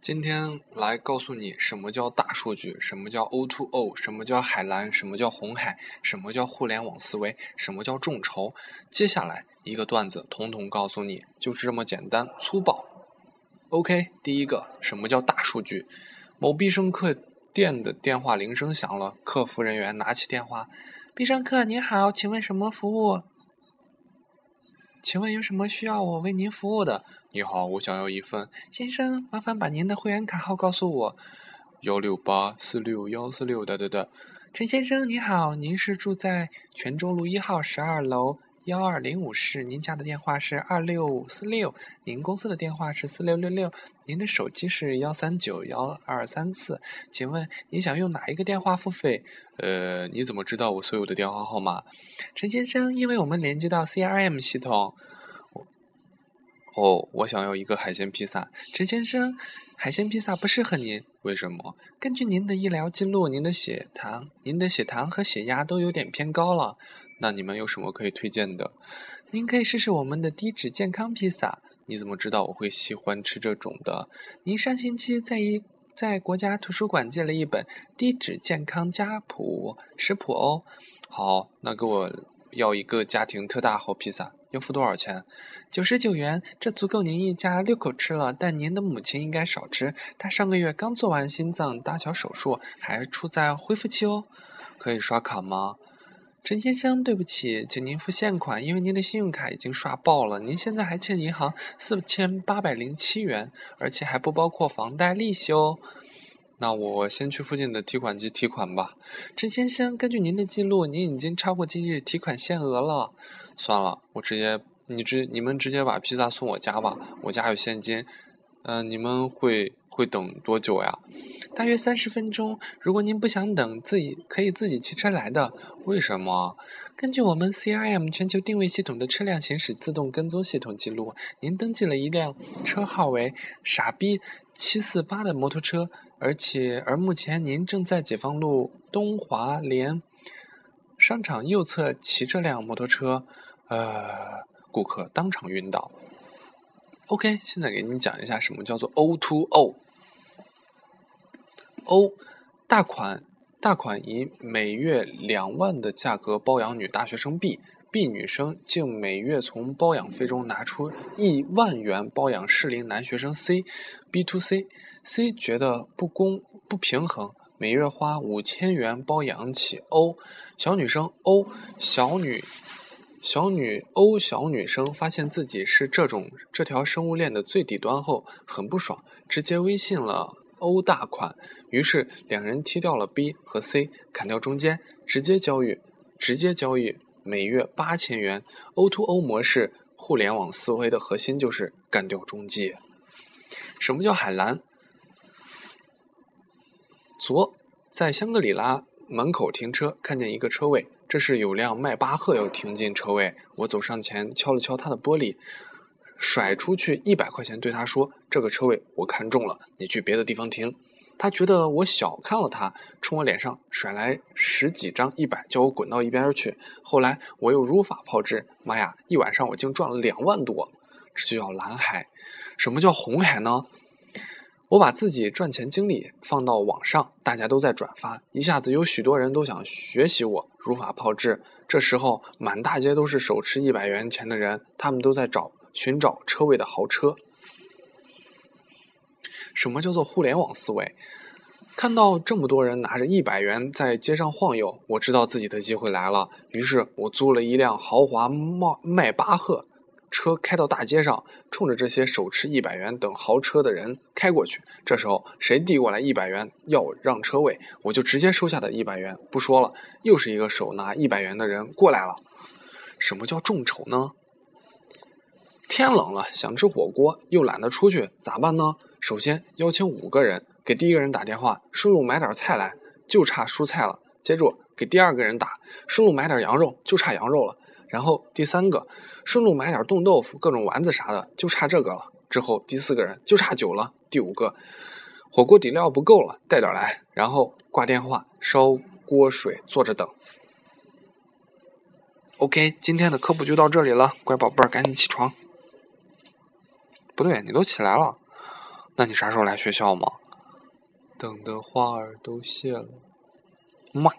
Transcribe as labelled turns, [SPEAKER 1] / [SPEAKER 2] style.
[SPEAKER 1] 今天来告诉你什么叫大数据，什么叫 O2O，什么叫海蓝，什么叫红海，什么叫互联网思维，什么叫众筹。接下来一个段子，统统告诉你，就是这么简单粗暴。OK，第一个，什么叫大数据？某必胜客店的电话铃声响了，客服人员拿起电话：“必胜客，您好，请问什么服务？请问有什么需要我为您服务的？”你好，我想要一份。先生，麻烦把您的会员卡号告诉我。幺六八四六幺四六，的的的。陈先生，您好，您是住在泉州路一号十二楼幺二零五室，您家的电话是二六五四六，您公司的电话是四六六六，您的手机是幺三九幺二三四，请问您想用哪一个电话付费？呃，你怎么知道我所有的电话号码？陈先生，因为我们连接到 CRM 系统。哦，我想要一个海鲜披萨。陈先生，海鲜披萨不适合您，为什么？根据您的医疗记录，您的血糖、您的血糖和血压都有点偏高了。那你们有什么可以推荐的？您可以试试我们的低脂健康披萨。你怎么知道我会喜欢吃这种的？您上星期在一在国家图书馆借了一本低脂健康家谱食谱哦。好，那给我要一个家庭特大号披萨。要付多少钱？九十九元，这足够您一家六口吃了。但您的母亲应该少吃，她上个月刚做完心脏搭桥手术，还处在恢复期哦。可以刷卡吗？陈先生，对不起，请您付现款，因为您的信用卡已经刷爆了。您现在还欠银行四千八百零七元，而且还不包括房贷利息哦。那我先去附近的提款机提款吧。陈先生，根据您的记录，您已经超过今日提款限额了。算了，我直接你直你们直接把披萨送我家吧，我家有现金。嗯，你们会会等多久呀？大约三十分钟。如果您不想等，自己可以自己骑车来的。为什么？根据我们 CRM 全球定位系统的车辆行驶自动跟踪系统记录，您登记了一辆车号为“傻逼七四八”的摩托车，而且而目前您正在解放路东华联商场右侧骑这辆摩托车。呃，顾客当场晕倒。OK，现在给你讲一下什么叫做 O to O。O，大款大款以每月两万的价格包养女大学生 B，B 女生竟每月从包养费中拿出一万元包养适龄男学生 C，B to C，C 觉得不公不平衡，每月花五千元包养起 O，小女生 O 小女。小女欧小女生发现自己是这种这条生物链的最底端后，很不爽，直接微信了欧大款。于是两人踢掉了 B 和 C，砍掉中间，直接交易，直接交易，每月八千元。O to O 模式，互联网思维的核心就是干掉中介。什么叫海蓝？昨，在香格里拉门口停车，看见一个车位。这是有辆迈巴赫要停进车位，我走上前敲了敲他的玻璃，甩出去一百块钱，对他说：“这个车位我看中了，你去别的地方停。”他觉得我小看了他，冲我脸上甩来十几张一百，叫我滚到一边去。后来我又如法炮制，妈呀，一晚上我竟赚了两万多，这就叫蓝海。什么叫红海呢？我把自己赚钱经历放到网上，大家都在转发，一下子有许多人都想学习我如法炮制。这时候满大街都是手持一百元钱的人，他们都在找寻找车位的豪车。什么叫做互联网思维？看到这么多人拿着一百元在街上晃悠，我知道自己的机会来了，于是我租了一辆豪华迈迈巴赫。车开到大街上，冲着这些手持一百元等豪车的人开过去。这时候，谁递过来一百元要我让车位，我就直接收下的一百元。不说了，又是一个手拿一百元的人过来了。什么叫众筹呢？天冷了，想吃火锅，又懒得出去，咋办呢？首先邀请五个人，给第一个人打电话，顺路买点菜来，就差蔬菜了。接着给第二个人打，顺路买点羊肉，就差羊肉了。然后第三个。顺路买点冻豆腐、各种丸子啥的，就差这个了。之后第四个人就差酒了。第五个，火锅底料不够了，带点来。然后挂电话，烧锅水，坐着等。OK，今天的科普就到这里了，乖宝贝儿，赶紧起床。不对，你都起来了。那你啥时候来学校嘛？
[SPEAKER 2] 等的花儿都谢了。
[SPEAKER 1] 妈。